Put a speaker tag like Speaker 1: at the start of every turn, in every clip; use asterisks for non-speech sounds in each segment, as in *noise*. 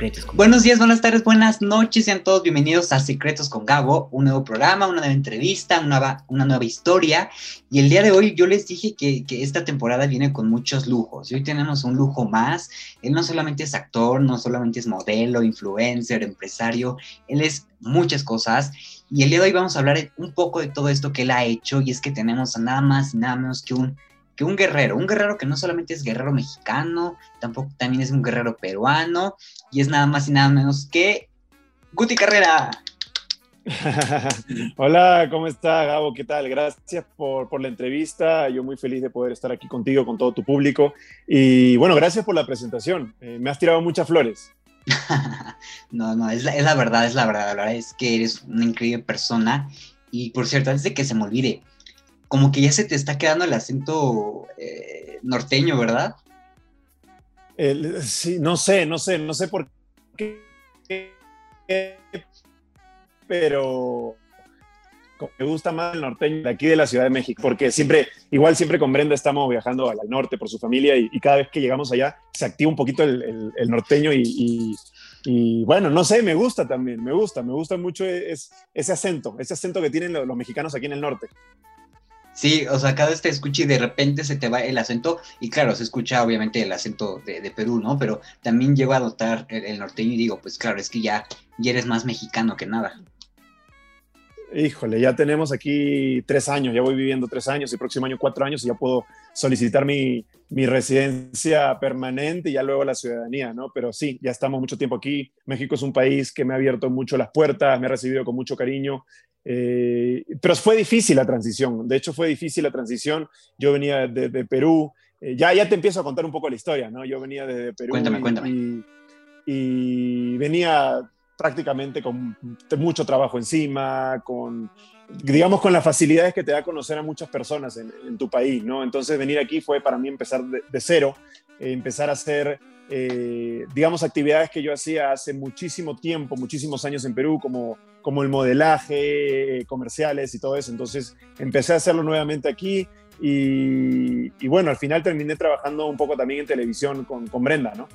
Speaker 1: Secretos con Buenos días, buenas tardes, buenas noches, sean todos bienvenidos a Secretos con Gabo, un nuevo programa, una nueva entrevista, una nueva, una nueva historia. Y el día de hoy yo les dije que, que, esta temporada viene con muchos lujos. Y hoy tenemos un lujo más. Él no solamente es actor, no solamente es modelo, influencer, empresario, él es muchas cosas. Y el día de hoy vamos a hablar un poco de todo esto que él ha hecho. Y es que tenemos nada más y nada menos que un un guerrero, un guerrero que no solamente es guerrero mexicano, tampoco también es un guerrero peruano, y es nada más y nada menos que Guti Carrera. *laughs*
Speaker 2: Hola, ¿cómo está Gabo? ¿Qué tal? Gracias por, por, la entrevista. Yo muy feliz de poder estar aquí contigo, con todo tu público. Y bueno, gracias por la presentación. Eh, me has tirado muchas flores. *laughs*
Speaker 1: no, no, es la, es la, verdad, es la verdad. La verdad es que eres una increíble persona. Y por cierto, antes de que se me olvide, como que ya se te está quedando el acento eh, norteño, ¿verdad?
Speaker 2: Sí, no sé, no sé, no sé por qué, pero me gusta más el norteño de aquí de la Ciudad de México, porque siempre, igual siempre con Brenda estamos viajando al, norte por su familia y, cada vez que llegamos allá se activa un poquito el, norteño y, bueno, no sé, me gusta también, me gusta, me gusta mucho ese acento, ese acento que tienen los mexicanos aquí en el norte.
Speaker 1: Sí, o sea, cada vez te escucha y de repente se te va el acento, y claro, se escucha obviamente el acento de, Perú, ¿no? Pero también llego a notar el, norteño y digo, pues claro, es que ya, ya eres más mexicano que nada.
Speaker 2: Híjole, ya tenemos aquí tres años, ya voy viviendo tres años y próximo año cuatro años y ya puedo solicitar mi, mi residencia permanente y ya luego la ciudadanía, ¿no? Pero sí, ya estamos mucho tiempo aquí. México es un país que me ha abierto mucho las puertas, me ha recibido con mucho cariño eh, pero fue difícil la transición, de hecho fue difícil la transición. Yo venía de, Perú, eh, ya, ya te empiezo a contar un poco la historia, ¿no? Yo venía de Perú.
Speaker 1: Cuéntame,
Speaker 2: y,
Speaker 1: cuéntame.
Speaker 2: Y, venía prácticamente con mucho trabajo encima, con, digamos, con las facilidades que te da conocer a muchas personas en, tu país, ¿no? Entonces venir aquí fue para mí empezar de, cero, eh, empezar a hacer eh, digamos, actividades que yo hacía hace muchísimo tiempo, muchísimos años en Perú, como, como el modelaje, eh, comerciales y todo eso. Entonces empecé a hacerlo nuevamente aquí y, bueno, al final terminé trabajando un poco también en televisión con, con Brenda, ¿no?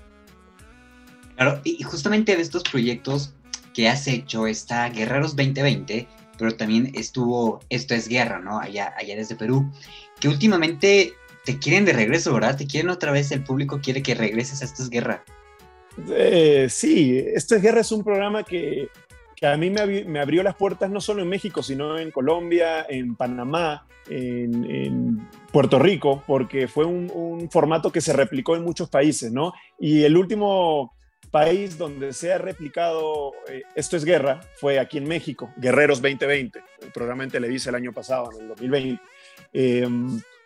Speaker 1: Claro, y justamente de estos proyectos que has hecho está Guerreros 2020, pero también estuvo Esto es Guerra, ¿no? Allá, allá desde Perú, que últimamente te quieren de regreso, ¿verdad? Te quieren otra vez, el público quiere que regreses a Esto es Guerra.
Speaker 2: Eh, sí, Esto es Guerra es un programa que, que a mí me, abrió las puertas no solo en México, sino en Colombia, en Panamá, en, Puerto Rico, porque fue un, formato que se replicó en muchos países, ¿no? Y el último país donde se ha replicado eh, Esto es Guerra fue aquí en México, Guerreros 2020, el programa en Televisa el año pasado, en el 2020. Eh,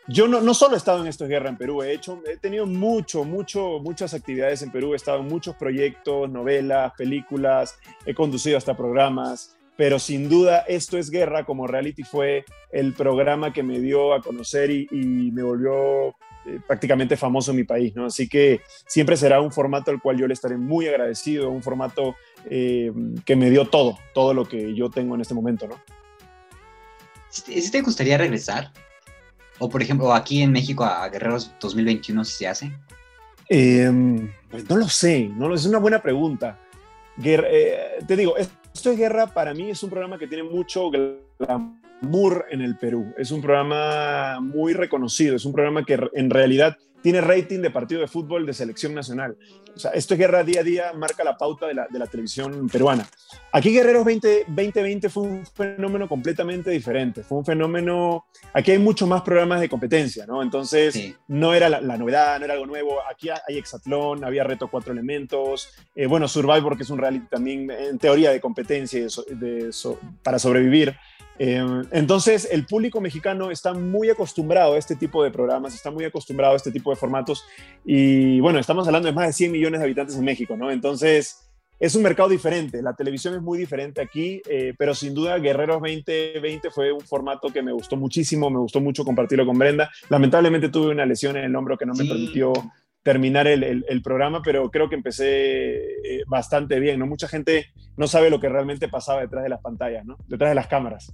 Speaker 2: yo no, no, solo he estado en Esto es Guerra en Perú, he, hecho, he tenido mucho, mucho, muchas actividades en Perú, he estado en muchos proyectos, novelas, películas, he conducido hasta programas, pero sin duda Esto es Guerra como reality fue el programa que me dio a conocer y, me volvió eh, prácticamente famoso en mi país, ¿no? Así que siempre será un formato al cual yo le estaré muy agradecido, un formato eh, que me dio todo, todo lo que yo tengo en este momento, ¿no?
Speaker 1: ¿Sí te gustaría regresar? O por ejemplo, aquí en México a Guerreros 2021 si se hace.
Speaker 2: Em, pues no lo sé, no es una buena pregunta. Eh, te digo, esto es guerra para mí es un programa que tiene mucho glamour en el Perú. Es un programa muy reconocido, es un programa que en realidad tiene rating de partido de fútbol de selección nacional. O sea, esto es guerra día a día, marca la pauta de la, de la televisión peruana. Aquí Guerreros 20, 2020 fue un fenómeno completamente diferente. Fue un fenómeno, aquí hay mucho más programas de competencia, ¿no? Entonces, no era la, novedad, no era algo nuevo. Aquí hay Exatlón, había Reto Cuatro Elementos, eh, bueno, Survivor, que es un reality también en teoría de competencia de, para sobrevivir. Eh, entonces, el público mexicano está muy acostumbrado a este tipo de programas, está muy acostumbrado a este tipo de formatos. Y bueno, estamos hablando de más de 100 millones de habitantes en México, ¿no? Entonces, es un mercado diferente. La televisión es muy diferente aquí, eh, pero sin duda Guerreros 2020 fue un formato que me gustó muchísimo, me gustó mucho compartirlo con Brenda. Lamentablemente tuve una lesión en el hombro que no me permitió terminar el, el, programa, pero creo que empecé eh, bastante bien, ¿no? Mucha gente no sabe lo que realmente pasaba detrás de las pantallas, ¿no? Detrás de las cámaras.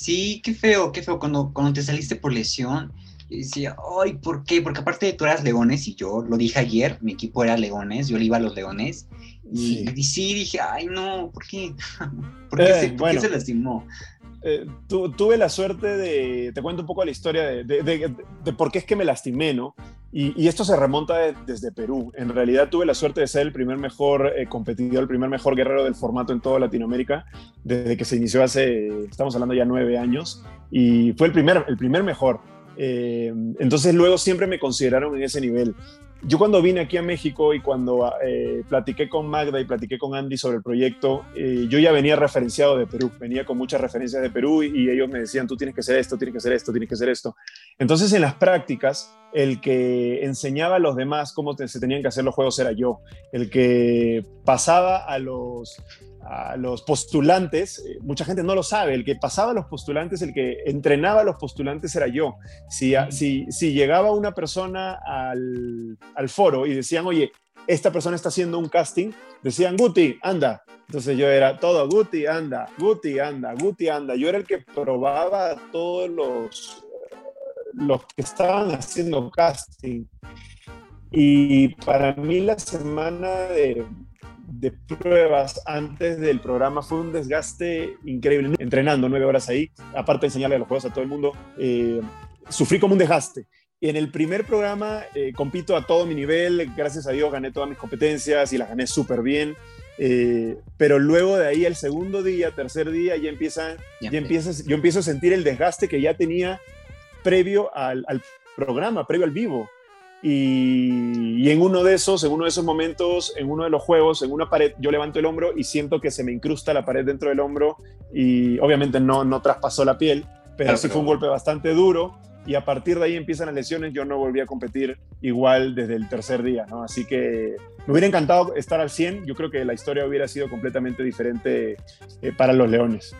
Speaker 1: Sí, qué feo, qué feo. Cuando, cuando te saliste por lesión, decía, ay, ¿por qué? Porque aparte tú eras Leones y yo, lo dije ayer, mi equipo era Leones, yo le iba a los Leones. Y sí, dije, ay, no, ¿por qué? *laughs* ¿Por qué, se, ¿por qué se lastimó?
Speaker 2: Eh, tuve la suerte de, te cuento un poco la historia de, de, por qué es que me lastimé, ¿no? Y, esto se remonta desde Perú. En realidad tuve la suerte de ser el primer mejor eh, competidor, el primer mejor guerrero del formato en toda Latinoamérica, desde que se inició hace, estamos hablando ya nueve años, y fue el primer, el primer mejor. Eh, entonces luego siempre me consideraron en ese nivel yo cuando vine aquí a México y cuando eh, platiqué con Magda y platiqué con Andy sobre el proyecto, eh, yo ya venía referenciado de Perú, venía con muchas referencias de Perú y, ellos me decían, tú tienes que hacer esto, tienes que hacer esto, tienes que hacer esto. Entonces en las prácticas, el que enseñaba a los demás cómo se tenían que hacer los juegos era yo, el que pasaba a los a los postulantes, eh, mucha gente no lo sabe, el que pasaba a los postulantes, el que entrenaba a los postulantes era yo. Si, si, si llegaba una persona al, al, foro y decían, oye, esta persona está haciendo un casting, decían, Guti, anda. Entonces yo era todo, Guti, anda, Guti, anda, Guti, anda. Yo era el que probaba a todos los, los que estaban haciendo casting. Y para mí la semana de, de pruebas antes del programa fue un desgaste increíble. Entrenando nueve horas ahí, aparte de enseñarle a los juegos a todo el mundo, eh, sufrí como un desgaste. Y en el primer programa eh, compito a todo mi nivel, gracias a Dios gané todas mis competencias y las gané súper bien. Eh, pero luego de ahí, el segundo día, tercer día, ya empieza, ya, empiezas, yo empiezo a sentir el desgaste que ya tenía previo al, al programa, previo al vivo. Y, en uno de esos, en uno de esos momentos, en uno de los juegos, en una pared, yo levanto el hombro y siento que se me incrusta la pared dentro del hombro y obviamente no, no traspasó la piel, pero sí fue un golpe bastante duro y a partir de ahí empiezan las lesiones, yo no volví a competir igual desde el tercer día, ¿no? Así que me hubiera encantado estar al 100, yo creo que la historia hubiera sido completamente diferente eh, para los Leones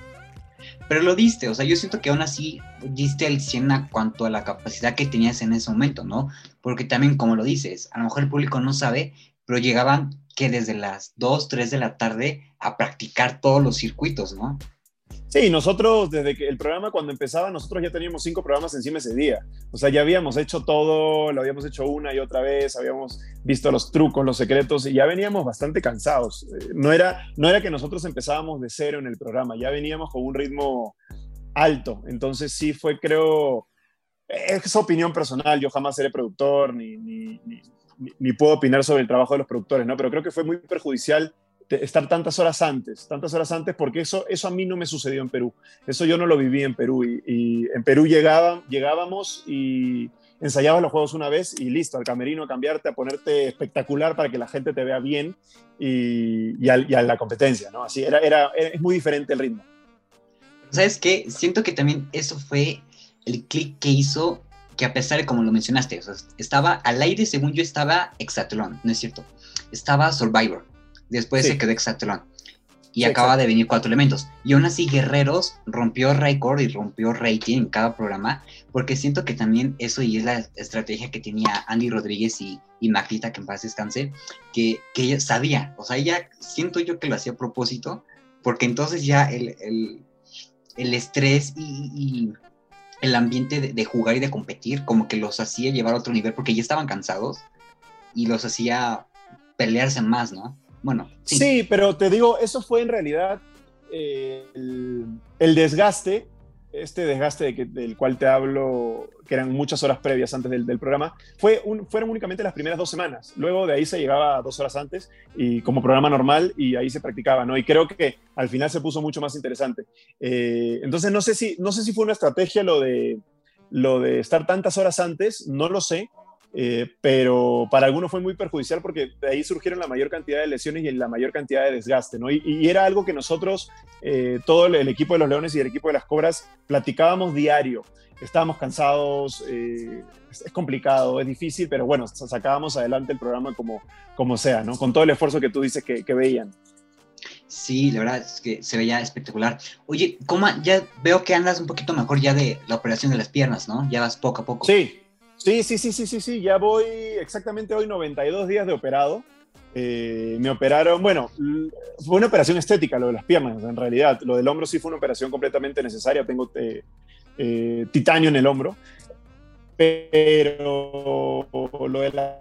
Speaker 1: pero lo diste, o sea, yo siento que aún así diste el 100 a cuanto a la capacidad que tenías en ese momento, ¿no? Porque también, como lo dices, a lo mejor el público no sabe, pero llegaban que desde las 2, 3 de la tarde a practicar todos los circuitos, ¿no?
Speaker 2: Sí, nosotros desde que el programa cuando empezaba, nosotros ya teníamos cinco programas encima ese día. O sea, ya habíamos hecho todo, lo habíamos hecho una y otra vez, habíamos visto los trucos, los secretos y ya veníamos bastante cansados. Eh, no era, no era que nosotros empezábamos de cero en el programa, ya veníamos con un ritmo alto. Entonces sí fue, creo, es opinión personal, yo jamás seré productor ni, ni, ni, ni puedo opinar sobre el trabajo de los productores, ¿no? Pero creo que fue muy perjudicial estar tantas horas antes, tantas horas antes, porque eso, eso a mí no me sucedió en Perú. Eso yo no lo viví en Perú. Y, en Perú llegaba, llegábamos y ensayabas los juegos una vez y listo, al camerino a cambiarte, a ponerte espectacular para que la gente te vea bien y, a, la competencia, ¿no? Así, era, era, es muy diferente el ritmo.
Speaker 1: ¿Sabes qué? Siento que también eso fue el clic que hizo que a pesar de como lo mencionaste, estaba al aire, según yo estaba Exatlón, ¿no es cierto? Estaba Survivor, Después se quedó Exatlón. Y acaba de venir cuatro elementos. Y aún así, Guerreros rompió récord y rompió rating en cada programa, porque siento que también eso y es la estrategia que tenía Andy Rodríguez y, y Maglita, que en paz descanse, que, que ella sabía, o sea, ella siento yo que lo hacía a propósito, porque entonces ya el, el, el estrés y, el ambiente de, de, jugar y de competir, como que los hacía llevar a otro nivel, porque ya estaban cansados y los hacía pelearse más, ¿no? Bueno,
Speaker 2: sí. pero te digo, eso fue en realidad eh, el, desgaste, este desgaste del cual te hablo, que eran muchas horas previas antes del, programa, fue fueron únicamente las primeras dos semanas. Luego de ahí se llegaba dos horas antes y como programa normal y ahí se practicaba, ¿no? Y creo que al final se puso mucho más interesante. Eh, entonces no sé si no sé si fue una estrategia lo de lo de estar tantas horas antes, no lo sé, eh, pero para algunos fue muy perjudicial porque de ahí surgieron la mayor cantidad de lesiones y la mayor cantidad de desgaste, ¿no? Y, era algo que nosotros, eh, todo el, equipo de los Leones y el equipo de las Cobras, platicábamos diario. Estábamos cansados, eh, es, complicado, es difícil, pero bueno, sacábamos adelante el programa como, como sea, ¿no? Con todo el esfuerzo que tú dices que, que veían.
Speaker 1: Sí, la verdad es que se veía espectacular. Oye, ¿cómo ya veo que andas un poquito mejor ya de la operación de las piernas, ¿no? Ya vas poco a poco.
Speaker 2: Sí, Sí, sí, sí, sí, sí, sí, ya voy exactamente hoy 92 días de operado. Eh, me operaron, bueno, fue una operación estética lo de las piernas, en realidad. Lo del hombro sí fue una operación completamente necesaria. Tengo eh, eh, titanio en el hombro. pero lo de la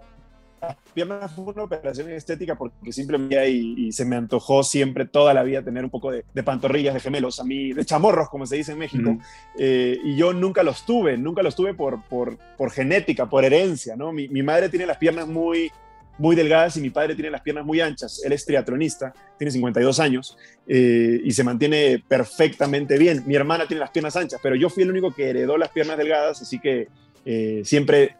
Speaker 2: piernas fue una operación estética porque simplemente y, y, se me antojó siempre toda la vida tener un poco de, pantorrillas de gemelos, a mí, de chamorros, como se dice en México. Eh, y yo nunca los tuve, nunca los tuve por, por, por genética, por herencia, ¿no? Mi, mi, madre tiene las piernas muy, muy delgadas y mi padre tiene las piernas muy anchas. Él es triatlonista, tiene 52 años eh, y se mantiene perfectamente bien. Mi hermana tiene las piernas anchas, pero yo fui el único que heredó las piernas delgadas, así que eh, siempre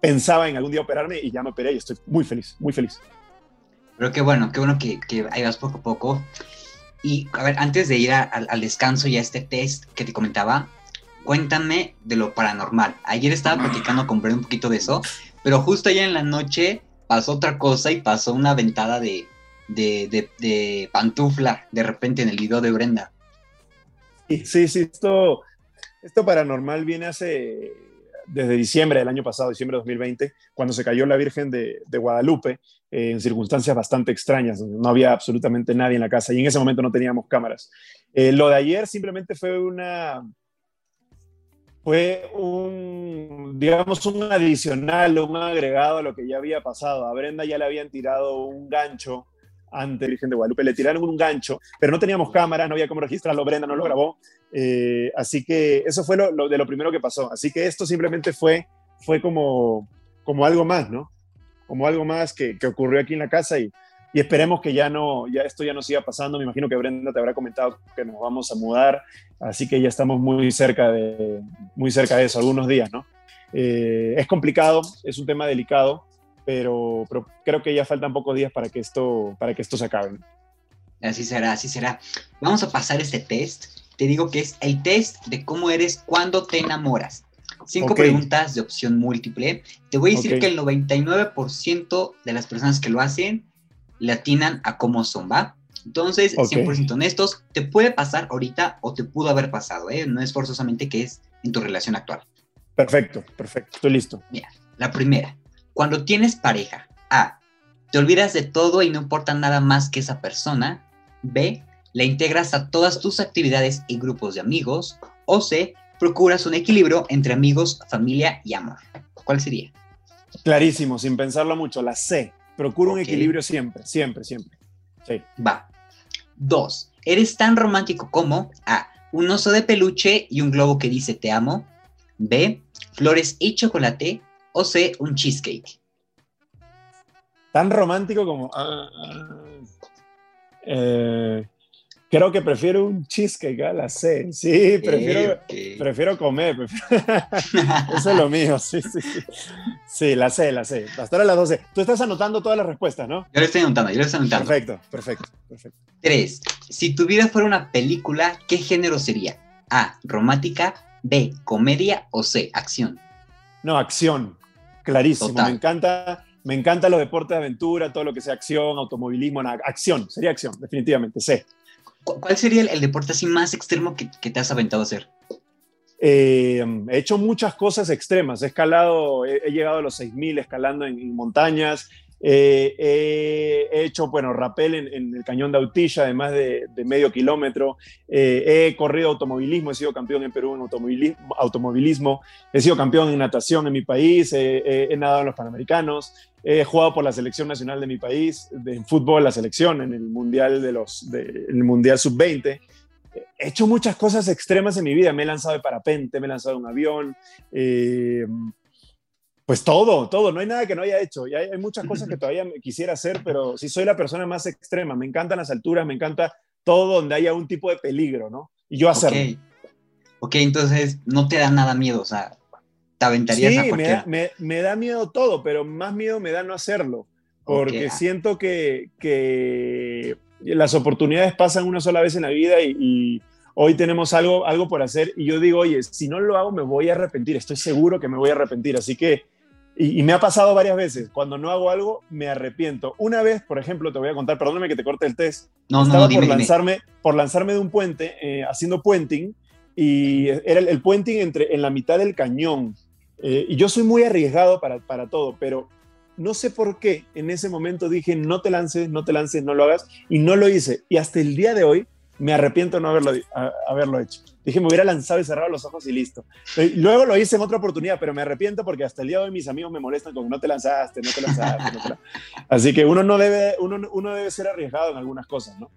Speaker 2: pensaba en algún día operarme y ya me operé y estoy muy feliz, muy feliz.
Speaker 1: Pero qué bueno, qué bueno que, que ahí vas poco a poco. Y a ver, antes de ir al descanso y a este test que te comentaba, cuéntame de lo paranormal. Ayer estaba platicando con Brenda un poquito de eso, pero justo ayer en la noche pasó otra cosa y pasó una ventada de, de, de, de pantufla de repente en el video de Brenda.
Speaker 2: Sí, sí, esto, esto paranormal viene hace desde diciembre del año pasado, diciembre de 2020, cuando se cayó la Virgen de, Guadalupe, eh, en circunstancias bastante extrañas, no había absolutamente nadie en la casa y en ese momento no teníamos cámaras. Eh, lo de ayer simplemente fue una, fue un, digamos, un adicional, un agregado a lo que ya había pasado. A Brenda ya le habían tirado un gancho ante Virgen de Guadalupe, le tiraron un gancho, pero no teníamos cámaras, no había cómo registrarlo, Brenda no lo grabó, eh, así que eso fue lo, de lo primero que pasó. Así que esto simplemente fue, fue como, como algo más, ¿no? Como algo más que, que ocurrió aquí en la casa y, y, esperemos que ya no, ya esto ya no siga pasando. Me imagino que Brenda te habrá comentado que nos vamos a mudar, así que ya estamos muy cerca de, muy cerca de eso, algunos días, ¿no? Eh, es complicado, es un tema delicado, pero, pero creo que ya faltan pocos días para que esto, para que esto se acabe.
Speaker 1: Así será, así será. Vamos a pasar este test te digo que es el test de cómo eres cuando te enamoras. Cinco preguntas de opción múltiple. Te voy a decir que el 99% de las personas que lo hacen le atinan a cómo son, ¿va? Entonces, 100% honestos, te puede pasar ahorita o te pudo haber pasado, ¿eh? No es forzosamente que es en tu relación actual.
Speaker 2: Perfecto, perfecto, estoy listo.
Speaker 1: Mira, la primera, cuando tienes pareja, A, te olvidas de todo y no importa nada más que esa persona. B, la integras a todas tus actividades y grupos de amigos, o C, procuras un equilibrio entre amigos, familia y amor. ¿Cuál sería?
Speaker 2: Clarísimo, sin pensarlo mucho, la C. Procura un equilibrio siempre, siempre, siempre. Sí.
Speaker 1: Va. Dos, eres tan romántico como A, un oso de peluche y un globo que dice te amo. B, flores y chocolate. O C, un cheesecake.
Speaker 2: Tan romántico como... Ah, ah, eh, Creo que prefiero un cheesecake a la C. Sí, prefiero, prefiero comer. *laughs* Eso es lo mío. Sí, sí, sí. Sí, la C, la C. Hasta ahora las 12. Tú estás anotando todas las respuestas, ¿no?
Speaker 1: Yo lo estoy anotando, yo lo estoy anotando.
Speaker 2: Perfecto, perfecto, perfecto.
Speaker 1: Tres. Si tu vida fuera una película, ¿qué género sería? A, romántica, B, comedia o C, acción.
Speaker 2: No, acción. Clarísimo. Me encanta, me encanta los deportes de aventura, todo lo que sea acción, automovilismo, acción. Sería acción, definitivamente. C.
Speaker 1: ¿Cuál sería el, deporte así más extremo que, te has aventado a hacer?
Speaker 2: Eh, he hecho muchas cosas extremas. He escalado, he, llegado a los 6.000 escalando en, montañas. Eh, he hecho, bueno, rappel en, el cañón de Autilla de más de, medio kilómetro. Eh, he corrido automovilismo, he sido campeón en Perú en automovilismo. He sido campeón en natación en mi país. he nadado en los Panamericanos. He jugado por la selección nacional de mi país, en fútbol, la selección, en el Mundial, de los, el mundial Sub-20. He hecho muchas cosas extremas en mi vida. Me he lanzado de parapente, me he lanzado de un avión. Eh, pues todo, todo. No hay nada que no haya hecho. Y hay, muchas cosas que todavía quisiera hacer, pero sí soy la persona más extrema. Me encantan las alturas, me encanta todo donde haya un tipo de peligro, ¿no? Y yo hacerlo.
Speaker 1: Ok, okay entonces no te da nada miedo, o sea,
Speaker 2: sí, me da, miedo todo, pero más miedo me da no hacerlo, porque siento que, que, las oportunidades pasan una sola vez en la vida y, hoy tenemos algo, algo por hacer y yo digo, oye, si no lo hago me voy a arrepentir, estoy seguro que me voy a arrepentir, así que, y, me ha pasado varias veces, cuando no hago algo me arrepiento. Una vez, por ejemplo, te voy a contar, perdóname que te corte el test, no, estaba por, lanzarme, por lanzarme de un puente, eh, haciendo puenting, y era el, el puenting entre, en la mitad del cañón, eh, y yo soy muy arriesgado para, para todo, pero no sé por qué en ese momento dije, no te lances, no te lances, no lo hagas, y no lo hice. Y hasta el día de hoy me arrepiento de no haberlo, haberlo hecho. Dije, me hubiera lanzado y cerrado los ojos y listo. Luego lo hice en otra oportunidad, pero me arrepiento porque hasta el día de hoy mis amigos me molestan con no te lanzaste, no te lanzaste. Así que uno no debe, uno, uno debe ser arriesgado en algunas cosas, ¿no?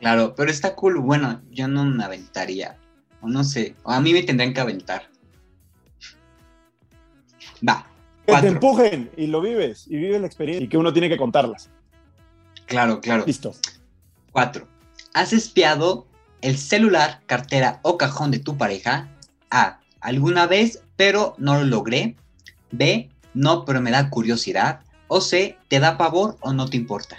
Speaker 1: Claro, pero está cool. Bueno, yo no me aventaría. O no sé, o a mí me tendrían que aventar. Va.
Speaker 2: Que te empujen y lo vives, y vives la experiencia y que uno tiene que contarlas.
Speaker 1: Claro, claro.
Speaker 2: Listo.
Speaker 1: Cuatro. ¿Has espiado el celular, cartera o cajón de tu pareja? A. Alguna vez, pero no lo logré. B. No, pero me da curiosidad. O C. ¿Te da pavor o no te importa?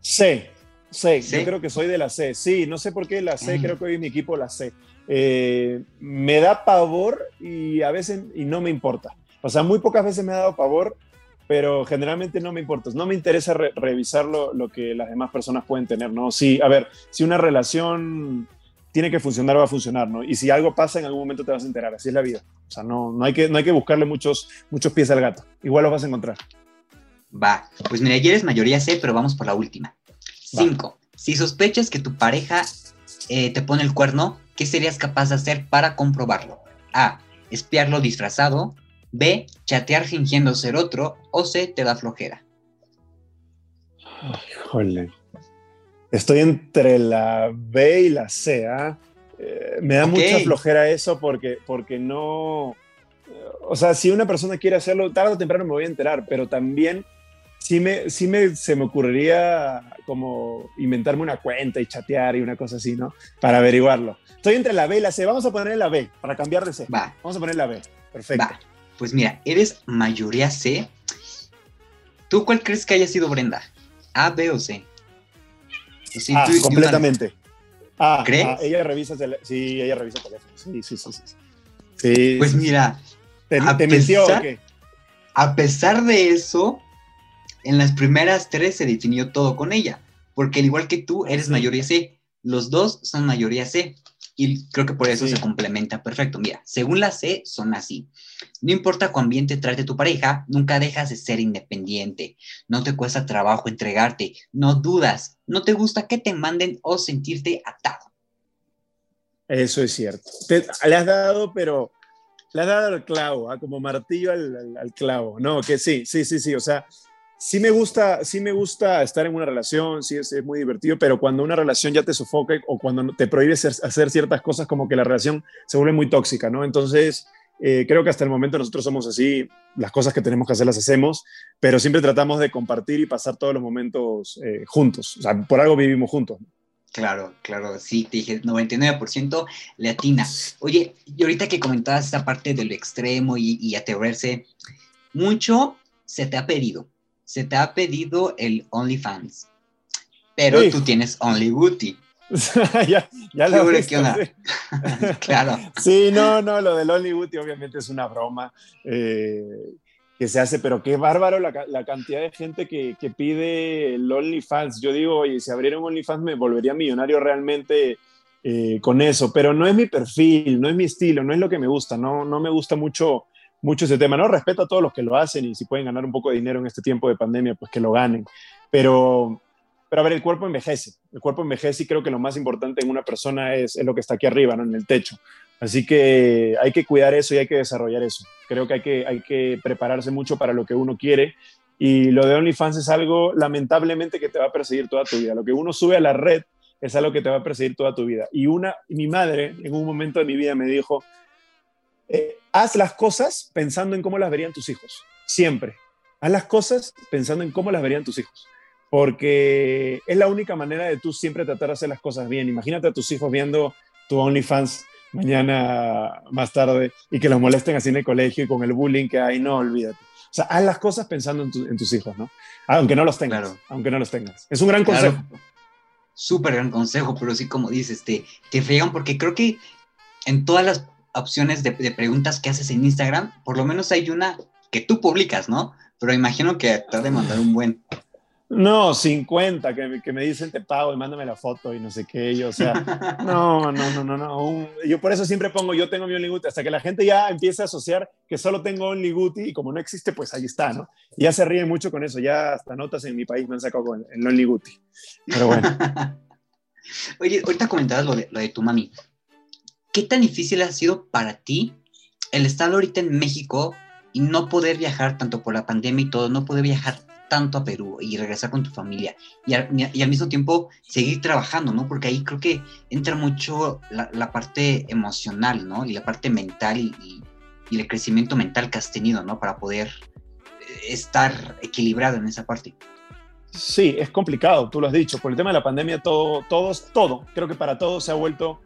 Speaker 2: C. C. Yo creo que soy de la C. Sí, no sé por qué la C. Mm. Creo que hoy mi equipo la C. Eh, me da pavor y a veces y no me importa. O sea, muy pocas veces me ha dado pavor pero generalmente no me importa, no me interesa revisar lo, que las demás personas pueden tener, ¿no? Sí, a ver, si una relación tiene que funcionar, va a funcionar, ¿no? Y si algo pasa, en algún momento te vas a enterar, así es la vida. O sea, no, no, hay, que, no hay que buscarle muchos, muchos pies al gato, igual los vas a encontrar.
Speaker 1: Va, pues mira, ya eres mayoría C, pero vamos por la última. Cinco, si sospechas que tu pareja eh, te pone el cuerno, ¿qué serías capaz de hacer para comprobarlo? A, espiarlo disfrazado, B. Chatear fingiendo ser otro. O C. Te da flojera.
Speaker 2: híjole. Estoy entre la B y la C. ¿ah? Eh, me da mucha flojera eso porque, porque no. O sea, si una persona quiere hacerlo, tarde o temprano me voy a enterar, pero también sí, me, sí me, se me ocurriría como inventarme una cuenta y chatear y una cosa así, ¿no? Para averiguarlo. Estoy entre la B y la C. Vamos a poner la B para cambiar de C.
Speaker 1: Va.
Speaker 2: Vamos a poner la B. Perfecto. Va.
Speaker 1: Pues mira, eres mayoría C. ¿Tú cuál crees que haya sido Brenda? ¿A, B o C?
Speaker 2: ah, completamente. Ah, ¿Crees? Ah, ella revisa sí, ella revisa teléfono. Sí, sí, sí,
Speaker 1: sí. pues mira.
Speaker 2: ¿Te, te mintió o qué?
Speaker 1: A pesar de eso, en las primeras tres se definió todo con ella. Porque al igual que tú, eres mayoría C. Los dos son mayoría C. Y creo que por eso se complementa perfecto. Mira, según la C, son así. No importa cuán bien te trate tu pareja, nunca dejas de ser independiente. No te cuesta trabajo entregarte. No dudas. No te gusta que te manden o sentirte atado.
Speaker 2: Eso es cierto. le has dado, pero le has dado el clavo, ¿ah? como martillo al, al, clavo. No, que sí, sí, sí, sí. O sea, sí me gusta, sí me gusta estar en una relación, sí es, muy divertido, pero cuando una relación ya te sofoca o cuando te prohíbes hacer ciertas cosas, como que la relación se vuelve muy tóxica, ¿no? Entonces, eh, creo que hasta el momento nosotros somos así, las cosas que tenemos que hacer las hacemos, pero siempre tratamos de compartir y pasar todos los momentos eh, juntos, o sea, por algo vivimos juntos.
Speaker 1: Claro, claro, sí, te dije 99% latina. Oye, y ahorita que comentabas esa parte de lo extremo y, y atreverse, mucho se te ha pedido se te ha pedido el OnlyFans, pero tú tienes OnlyBooty. *laughs*
Speaker 2: ya, ya lo *laughs*
Speaker 1: claro.
Speaker 2: Sí, no, no, lo del OnlyBooty obviamente es una broma eh, que se hace, pero qué bárbaro la, cantidad de gente que, pide el OnlyFans. Yo digo, oye, si abriera un OnlyFans me volvería millonario realmente eh, con eso, pero no es mi perfil, no es mi estilo, no es lo que me gusta, no, no me gusta mucho mucho ese tema. No respeto a todos los que lo hacen y si pueden ganar un poco de dinero en este tiempo de pandemia, pues que lo ganen. Pero, pero a ver, el cuerpo envejece. El cuerpo envejece y creo que lo más importante en una persona es, es lo que está aquí arriba, ¿no? en el techo. Así que hay que cuidar eso y hay que desarrollar eso. Creo que hay que, hay que prepararse mucho para lo que uno quiere. Y lo de OnlyFans es algo lamentablemente que te va a perseguir toda tu vida. Lo que uno sube a la red es algo que te va a perseguir toda tu vida. Y una, mi madre en un momento de mi vida me dijo, eh, haz las cosas pensando en cómo las verían tus hijos, siempre. Haz las cosas pensando en cómo las verían tus hijos, porque es la única manera de tú siempre tratar de hacer las cosas bien. Imagínate a tus hijos viendo tu OnlyFans mañana más tarde y que los molesten así en el colegio y con el bullying que hay, no, olvídate. O sea, haz las cosas pensando en, tus hijos, ¿no? Aunque no los tengas, aunque no los tengas. Es un gran consejo.
Speaker 1: Súper gran consejo, pero sí como dices, te, te fregan porque creo que en todas las opciones de, preguntas que haces en Instagram, por lo menos hay una que tú publicas, ¿no? Pero imagino que te ha de mandar un buen.
Speaker 2: No, 50, que, que, me dicen te pago y mándame la foto y no sé qué, yo, o sea, *laughs* no, no, no, no, no. yo por eso siempre pongo, yo tengo mi OnlyGuti, hasta que la gente ya empiece a asociar que solo tengo OnlyGuti y como no existe, pues ahí está, ¿no? Y ya se ríen mucho con eso, ya hasta notas en mi país me han sacado con el OnlyGuti. Pero bueno. *laughs*
Speaker 1: Oye, ahorita comentabas lo de, lo de tu mami. ¿Qué tan difícil ha sido para ti el estar ahorita en México y no poder viajar tanto por la pandemia y todo, no poder viajar tanto a Perú y regresar con tu familia y al, mismo tiempo seguir trabajando, ¿no? Porque ahí creo que entra mucho la, parte emocional, ¿no? Y la parte mental y, el crecimiento mental que has tenido, ¿no? Para poder eh, estar equilibrado en esa parte.
Speaker 2: Sí, es complicado, tú lo has dicho. Por el tema de la pandemia, todo, todos, todo, creo que para todos se ha vuelto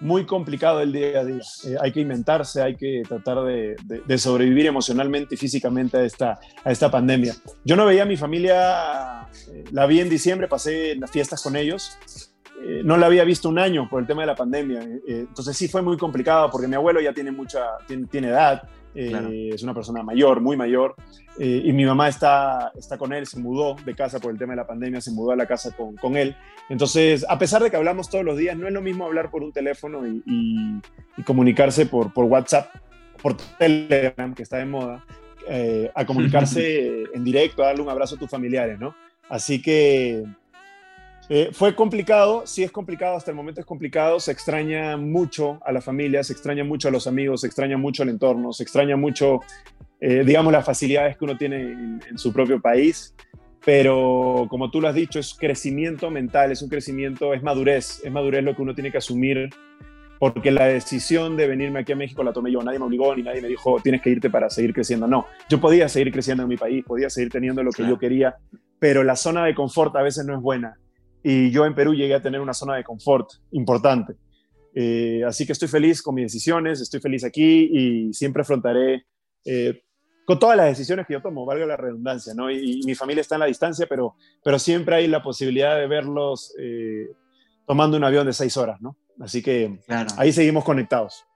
Speaker 2: muy complicado el día a día. Eh, hay que inventarse, hay que tratar de, sobrevivir emocionalmente y físicamente a esta, a esta pandemia. Yo no veía a mi familia, eh, la vi en diciembre, pasé las fiestas con ellos. Eh, no la había visto un año por el tema de la pandemia. Entonces sí fue muy complicado porque mi abuelo ya tiene mucha, tiene edad, Claro. es una persona mayor, muy mayor, y mi mamá está, está con él, se mudó de casa por el tema de la pandemia, se mudó a la casa con, con él. Entonces, a pesar de que hablamos todos los días, no es lo mismo hablar por un teléfono y, y, y comunicarse por, por WhatsApp, por Telegram, que está de moda, eh, a comunicarse *laughs* en directo, a darle un abrazo a tus familiares, ¿no? Así que eh, fue complicado, sí es complicado, hasta el momento es complicado, se extraña mucho a la familia, se extraña mucho a los amigos, se extraña mucho el entorno, se extraña mucho, eh, digamos, las facilidades que uno tiene en, en, su propio país, pero como tú lo has dicho, es crecimiento mental, es un crecimiento, es madurez, es madurez lo que uno tiene que asumir, porque la decisión de venirme aquí a México la tomé yo, nadie me obligó ni nadie me dijo, tienes que irte para seguir creciendo, no, yo podía seguir creciendo en mi país, podía seguir teniendo lo que claro. yo quería, pero la zona de confort a veces no es buena y yo en Perú llegué a tener una zona de confort importante. Eh, así que estoy feliz con mis decisiones, estoy feliz aquí y siempre afrontaré eh, con todas las decisiones que yo tomo, valga la redundancia, ¿no? Y, y, mi familia está en la distancia, pero, pero siempre hay la posibilidad de verlos eh, tomando un avión de seis horas, ¿no? Así que claro. ahí seguimos conectados.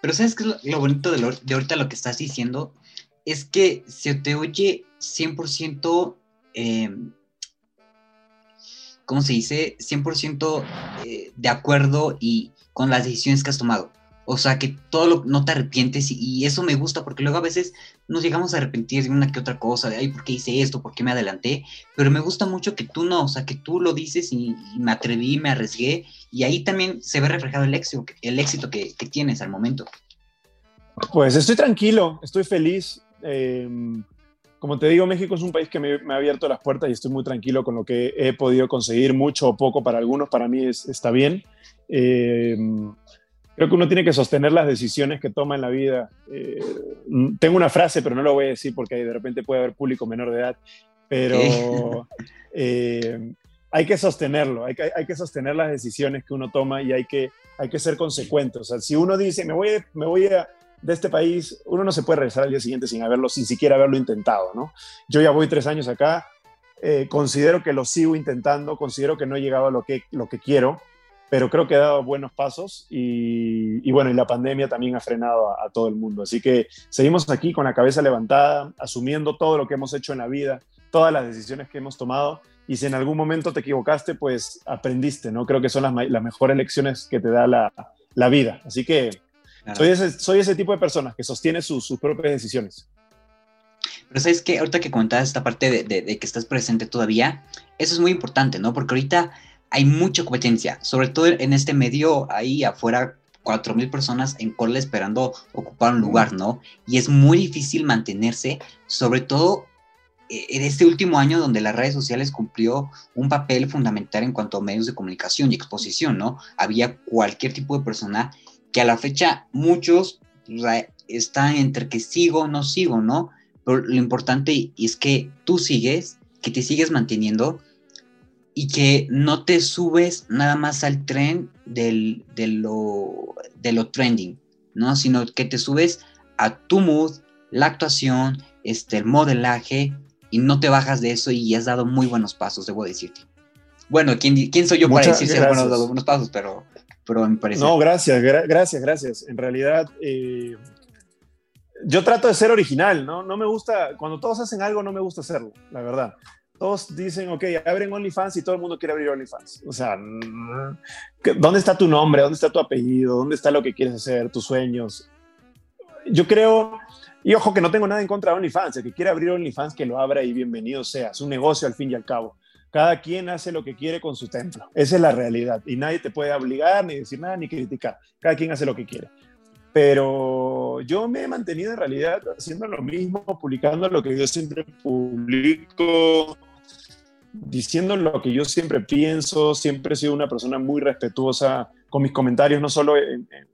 Speaker 1: Pero ¿sabes qué es lo, bonito de, lo, de, ahorita lo que estás diciendo? Es que se te oye 100% ¿cómo se dice? 100% eh, de acuerdo y con las decisiones que has tomado. O sea, que todo lo, no te arrepientes y, eso me gusta porque luego a veces nos llegamos a arrepentir de una que otra cosa, de, ay, ¿por qué hice esto? ¿Por qué me adelanté? Pero me gusta mucho que tú no, o sea, que tú lo dices y, me atreví, me arriesgué y ahí también se ve reflejado el éxito, que, tienes al momento.
Speaker 2: Pues estoy tranquilo, estoy feliz. Eh, como te digo, México es un país que me, me, ha abierto las puertas y estoy muy tranquilo con lo que he podido conseguir, mucho o poco para algunos, para mí es, está bien. Eh, creo que uno tiene que sostener las decisiones que toma en la vida. Eh, tengo una frase, pero no lo voy a decir porque de repente puede haber público menor de edad, pero *laughs* eh, hay que sostenerlo, hay que, hay que, sostener las decisiones que uno toma y hay que, hay que ser consecuente. O sea, si uno dice, me voy, me voy a de este país, uno no se puede regresar al día siguiente sin haberlo, sin siquiera haberlo intentado, ¿no? Yo ya voy tres años acá, eh, considero que lo sigo intentando, considero que no he llegado a lo que, lo que quiero, pero creo que he dado buenos pasos y, y bueno, y la pandemia también ha frenado a, a, todo el mundo. Así que seguimos aquí con la cabeza levantada, asumiendo todo lo que hemos hecho en la vida, todas las decisiones que hemos tomado y si en algún momento te equivocaste, pues aprendiste, ¿no? Creo que son las, las mejores lecciones que te da la, la vida. Así que Claro. Soy, ese, soy ese tipo de persona que sostiene sus, sus propias decisiones.
Speaker 1: Pero sabes que ahorita que comentabas esta parte de, de, de, que estás presente todavía, eso es muy importante, ¿no? Porque ahorita hay mucha competencia, sobre todo en este medio, ahí afuera, 4.000 personas en cola esperando ocupar un lugar, ¿no? Y es muy difícil mantenerse, sobre todo eh, en este último año donde las redes sociales cumplió un papel fundamental en cuanto a medios de comunicación y exposición, ¿no? Había cualquier tipo de persona que a la fecha muchos están entre que sigo o no sigo, ¿no? Pero lo importante es que tú sigues, que te sigues manteniendo y que no te subes nada más al tren del, de, lo, de lo trending, ¿no? Sino que te subes a tu mood, la actuación, este, el modelaje y no te bajas de eso y has dado muy buenos pasos, debo decirte. Bueno, ¿quién, quién soy yo Muchas para decir si has dado buenos pasos? Pero
Speaker 2: No, gracias, gra gracias, gracias. En realidad, eh, yo trato de ser original, ¿no? No me gusta, cuando todos hacen algo, no me gusta hacerlo, la verdad. Todos dicen, ok, abren OnlyFans y todo el mundo quiere abrir OnlyFans. O sea, ¿dónde está tu nombre? ¿Dónde está tu apellido? ¿Dónde está lo que quieres hacer? ¿Tus sueños? Yo creo, y ojo que no tengo nada en contra de OnlyFans, el que quiera abrir OnlyFans que lo abra y bienvenido sea, es un negocio al fin y al cabo Cada quien hace lo que quiere con su templo. Esa es la realidad. Y nadie te puede obligar, ni decir nada, ni criticar. Cada quien hace lo que quiere. Pero yo me he mantenido en realidad haciendo lo mismo, publicando lo que yo siempre publico, diciendo lo que yo siempre pienso. Siempre he sido una persona muy respetuosa con mis comentarios, no solo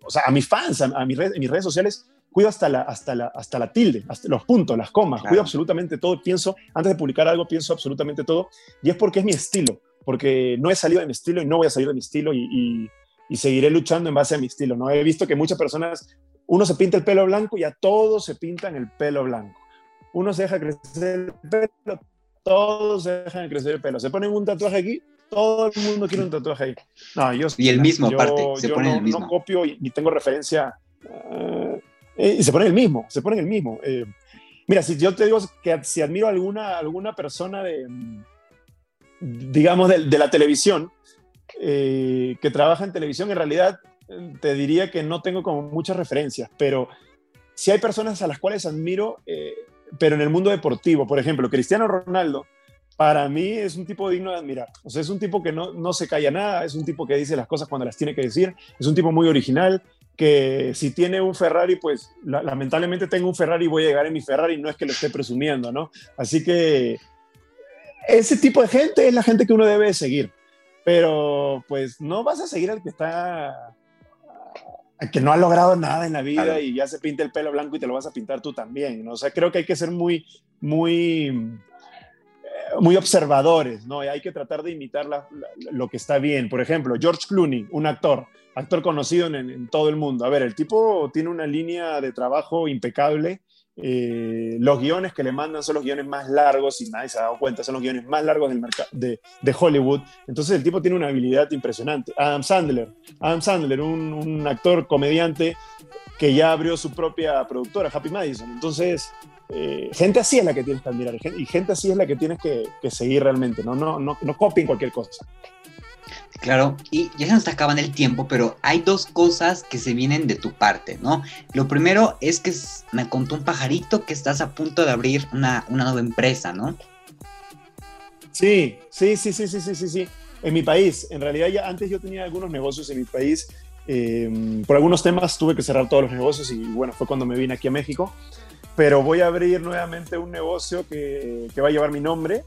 Speaker 2: o sea, a mis fans, a, mis en mis redes sociales cuido hasta la, hasta la, hasta la tilde, hasta los puntos, las comas, cuido absolutamente todo, pienso, antes de publicar algo, pienso absolutamente todo, y es porque es mi estilo, porque no he salido de mi estilo y no voy a salir de mi estilo y, y, seguiré luchando en base a mi estilo, ¿no? He visto que muchas personas, uno se pinta el pelo blanco y a todos se pintan el pelo blanco. Uno se deja crecer el pelo, todos se dejan crecer el pelo. Se ponen un tatuaje aquí, todo el mundo quiere un tatuaje ahí.
Speaker 1: No, yo, y el mismo, aparte, se
Speaker 2: pone
Speaker 1: el mismo.
Speaker 2: no copio ni tengo referencia. Uh, eh, y se pone el mismo, se pone el mismo. Eh, mira, si yo te digo que si admiro a alguna, alguna persona de, digamos, de, la televisión, eh, que trabaja en televisión, en realidad te diría que no tengo como muchas referencias, pero si hay personas a las cuales admiro, pero en el mundo deportivo, por ejemplo, Cristiano Ronaldo, para mí es un tipo digno de admirar. O sea, es un tipo que no, no se calla nada, es un tipo que dice las cosas cuando las tiene que decir, es un tipo muy original, que si tiene un Ferrari, pues lamentablemente tengo un Ferrari y voy a llegar en mi Ferrari, no es que lo esté presumiendo, ¿no? Así que ese tipo de gente es la gente que uno debe seguir, pero pues no vas a seguir al que está, al que no ha logrado nada en la vida y ya se pinta el pelo blanco y te lo vas a pintar tú también, ¿no? O sea, creo que hay que ser muy, muy eh, muy observadores, ¿no? Y hay que tratar de imitar lo que está bien. Por ejemplo, George Clooney, un actor, actor conocido en, todo el mundo. A ver, el tipo tiene una línea de trabajo impecable. Eh, los guiones que le mandan son los guiones más largos, y nadie se ha dado cuenta, son los guiones más largos del de, de, Hollywood. Entonces el tipo tiene una habilidad impresionante. Adam Sandler, Adam Sandler, un, un actor comediante que ya abrió su propia productora, Happy Madison. Entonces, eh, gente así es la que tienes que admirar y gente así es la que tienes que, que seguir realmente, ¿no? No, no, no copien cualquier cosa.
Speaker 1: Claro, y ya se nos está acabando el tiempo, pero hay dos cosas que se vienen de tu parte, ¿no? Lo primero es que me contó un pajarito que estás a punto de abrir una, nueva empresa, ¿no?
Speaker 2: Sí, sí, sí, sí, sí, sí, sí, sí. En mi país, en realidad ya antes yo tenía algunos negocios en mi país. Eh, por algunos temas tuve que cerrar todos los negocios y bueno, fue cuando me vine aquí a México. Pero voy a abrir nuevamente un negocio que, que va a llevar mi nombre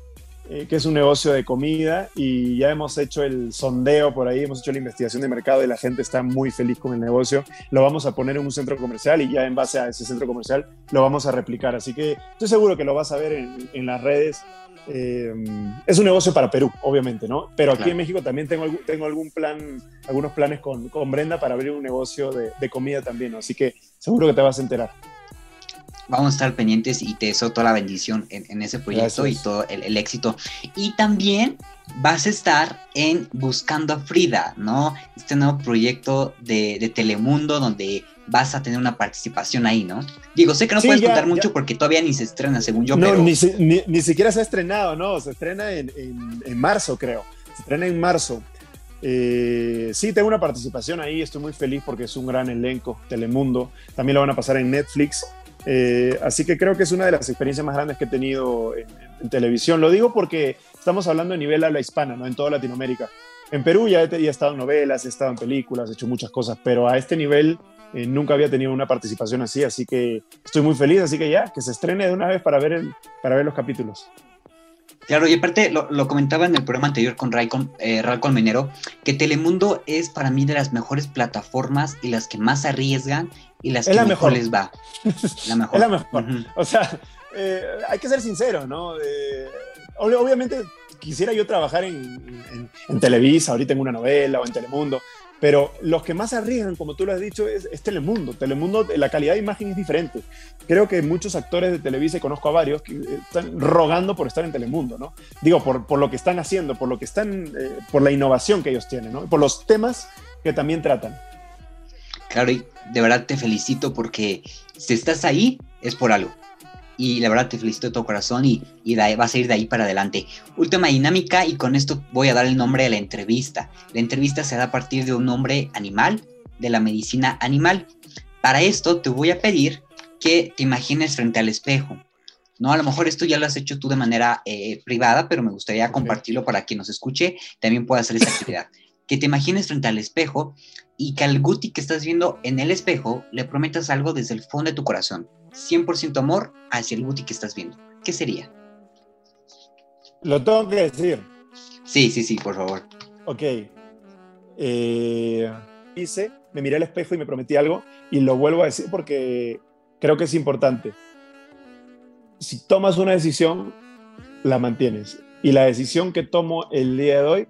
Speaker 2: eh, que es un negocio de comida y ya hemos hecho el sondeo por ahí, hemos hecho la investigación de mercado y la gente está muy feliz con el negocio. Lo vamos a poner en un centro comercial y ya en base a ese centro comercial lo vamos a replicar. Así que estoy seguro que lo vas a ver en, en las redes. Eh, es un negocio para Perú, obviamente, ¿no? Pero aquí en México también tengo, tengo algún plan, algunos planes con, con Brenda para abrir un negocio de, de comida también, ¿no? Así que seguro que te vas a enterar
Speaker 1: vamos a estar pendientes y te deseo toda la bendición en, ese proyecto y todo el, éxito. Y también vas a estar en Buscando a Frida, ¿no? Este nuevo proyecto de, Telemundo donde vas a tener una participación ahí, ¿no? Digo, sé que no puedes contar mucho porque todavía ni se estrena, según yo.
Speaker 2: No, ni, ni, siquiera se ha estrenado, ¿no? Se estrena en, marzo, creo. Se estrena en marzo. Eh, sí, tengo una participación ahí, estoy muy feliz porque es un gran elenco, Telemundo. También lo van a pasar en Netflix. Eh, así que creo que es una de las experiencias más grandes que he tenido en, televisión. Lo digo porque estamos hablando a nivel a la hispana, ¿no? En toda Latinoamérica. En Perú ya he, estado en novelas, he estado en películas, he hecho muchas cosas, pero a este nivel eh, nunca había tenido una participación así, así que estoy muy feliz, así que ya, que se estrene de una vez para ver, para ver los capítulos.
Speaker 1: Claro, y aparte lo, comentaba en el programa anterior con Ray, eh, Colmenero, que Telemundo es para mí de las mejores plataformas y las que más arriesgan y las que mejor. les va.
Speaker 2: La *laughs* mejor. es la mejor. O sea, eh, hay que ser sincero, ¿no? Eh, obviamente quisiera yo trabajar en, en, Televisa, ahorita en una novela o en Telemundo, pero los que más arriesgan, como tú lo has dicho, es, Telemundo. Telemundo, la calidad de imagen es diferente. Creo que muchos actores de Televisa, conozco a varios, que están rogando por estar en Telemundo, ¿no? Digo, por, por lo que están haciendo, por lo que están, eh, por la innovación que ellos tienen, ¿no? Por los temas que también tratan.
Speaker 1: Claro, y de verdad te felicito porque si estás ahí, es por algo y la verdad te felicito de todo corazón y, y vas a ir de ahí para adelante. Última dinámica y con esto voy a dar el nombre de la entrevista. La entrevista se da a partir de un nombre animal, de la medicina animal. Para esto te voy a pedir que te imagines frente al espejo. ¿no? A lo mejor esto ya lo has hecho tú de manera eh, privada, pero me gustaría compartirlo para quien nos escuche también pueda hacer esa actividad. *laughs* Que te imagines frente al espejo y que al Guti que estás viendo en el espejo le prometas algo desde el fondo de tu corazón. 100% amor hacia el Guti que estás viendo. ¿Qué sería?
Speaker 2: Lo tengo que decir.
Speaker 1: Sí, sí, sí, por favor.
Speaker 2: Ok. Eh, hice, me miré al espejo y me prometí algo y lo vuelvo a decir porque creo que es importante. Si tomas una decisión, la mantienes. Y la decisión que tomo el día de hoy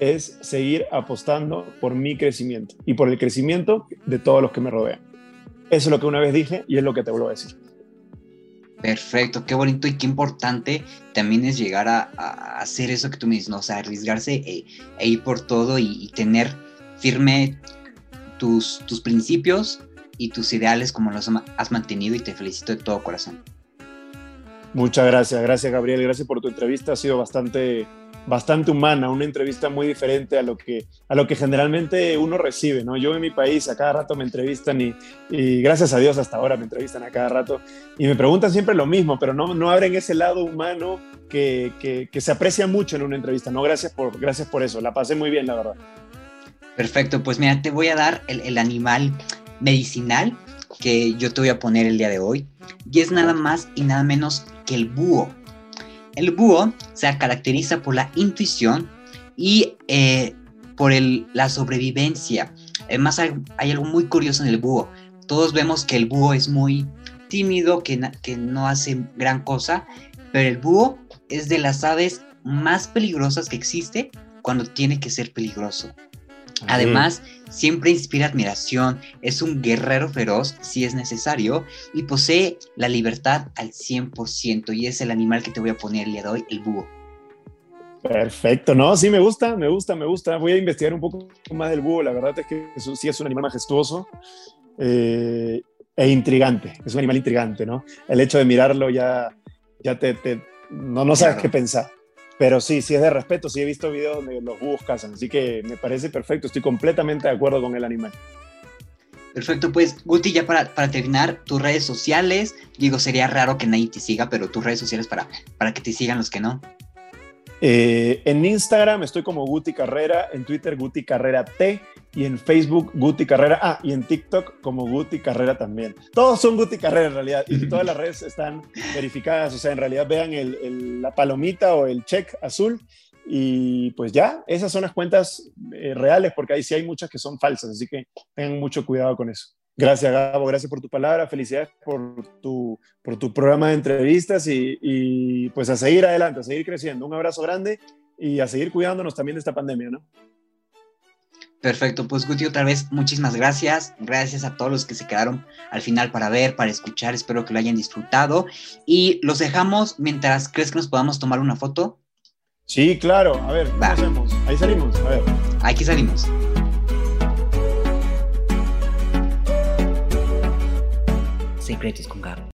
Speaker 2: es seguir apostando por mi crecimiento y por el crecimiento de todos los que me rodean. Eso es lo que una vez dije y es lo que te vuelvo a decir.
Speaker 1: Perfecto, qué bonito y qué importante también es llegar a, hacer eso que tú me dices, ¿no? o sea, arriesgarse e, e ir por todo y, tener firme tus, tus principios y tus ideales como los has mantenido y te felicito de todo corazón.
Speaker 2: Muchas gracias, gracias Gabriel, gracias por tu entrevista, ha sido bastante bastante humana, una entrevista muy diferente a lo que, a lo que generalmente uno recibe, ¿no? Yo en mi país a cada rato me entrevistan y, y gracias a Dios hasta ahora me entrevistan a cada rato y me preguntan siempre lo mismo, pero no, no abren ese lado humano que, que, se aprecia mucho en una entrevista, ¿no? Gracias por, gracias por eso, la pasé muy bien, la verdad.
Speaker 1: Perfecto, pues mira, te voy a dar el, el animal medicinal que yo te voy a poner el día de hoy y es nada más y nada menos que el búho. El búho se caracteriza por la intuición y eh, por la sobrevivencia. Además, hay, algo muy curioso en el búho. Todos vemos que el búho es muy tímido, que, que no hace gran cosa, pero el búho es de las aves más peligrosas que existe cuando tiene que ser peligroso. Además, siempre inspira admiración, es un guerrero feroz si es necesario y posee la libertad al 100% y es el animal que te voy a poner el día de hoy, el búho.
Speaker 2: Perfecto, no, sí me gusta, me gusta, me gusta. Voy a investigar un poco más del búho, la verdad es que sí es un animal majestuoso eh, e intrigante, es un animal intrigante, ¿no? El hecho de mirarlo ya, ya te, no, no sabes qué pensar. Pero sí, sí es de respeto, sí he visto videos donde los búhos cazan, así que me parece perfecto, estoy completamente de acuerdo con el animal.
Speaker 1: Perfecto, pues Guti, ya para, para, terminar, tus redes sociales, digo, sería raro que nadie te siga, pero tus redes sociales para, para que te sigan los que no.
Speaker 2: Eh, en Instagram estoy como Guti Carrera, en Twitter Guti Carrera T y en Facebook Guti Carrera. Ah, y en TikTok como Guti Carrera también. Todos son Guti Carrera en realidad y todas las redes están verificadas. O sea, en realidad vean la palomita o el check azul y pues ya, esas son las cuentas eh, reales porque ahí sí hay muchas que son falsas. Así que tengan mucho cuidado con eso. Gracias, Gabo. Gracias por tu palabra. Felicidades por tu, por tu programa de entrevistas y, pues a seguir adelante, a seguir creciendo. Un abrazo grande y a seguir cuidándonos también de esta pandemia, ¿no?
Speaker 1: Perfecto, pues Guti, otra vez muchísimas gracias. Gracias a todos los que se quedaron al final para ver, para escuchar. Espero que lo hayan disfrutado. Y los dejamos mientras crees que nos podamos tomar una foto.
Speaker 2: Sí, claro. A ver, hacemos? Ahí salimos. A ver.
Speaker 1: Aquí salimos. Secretos con Gabo.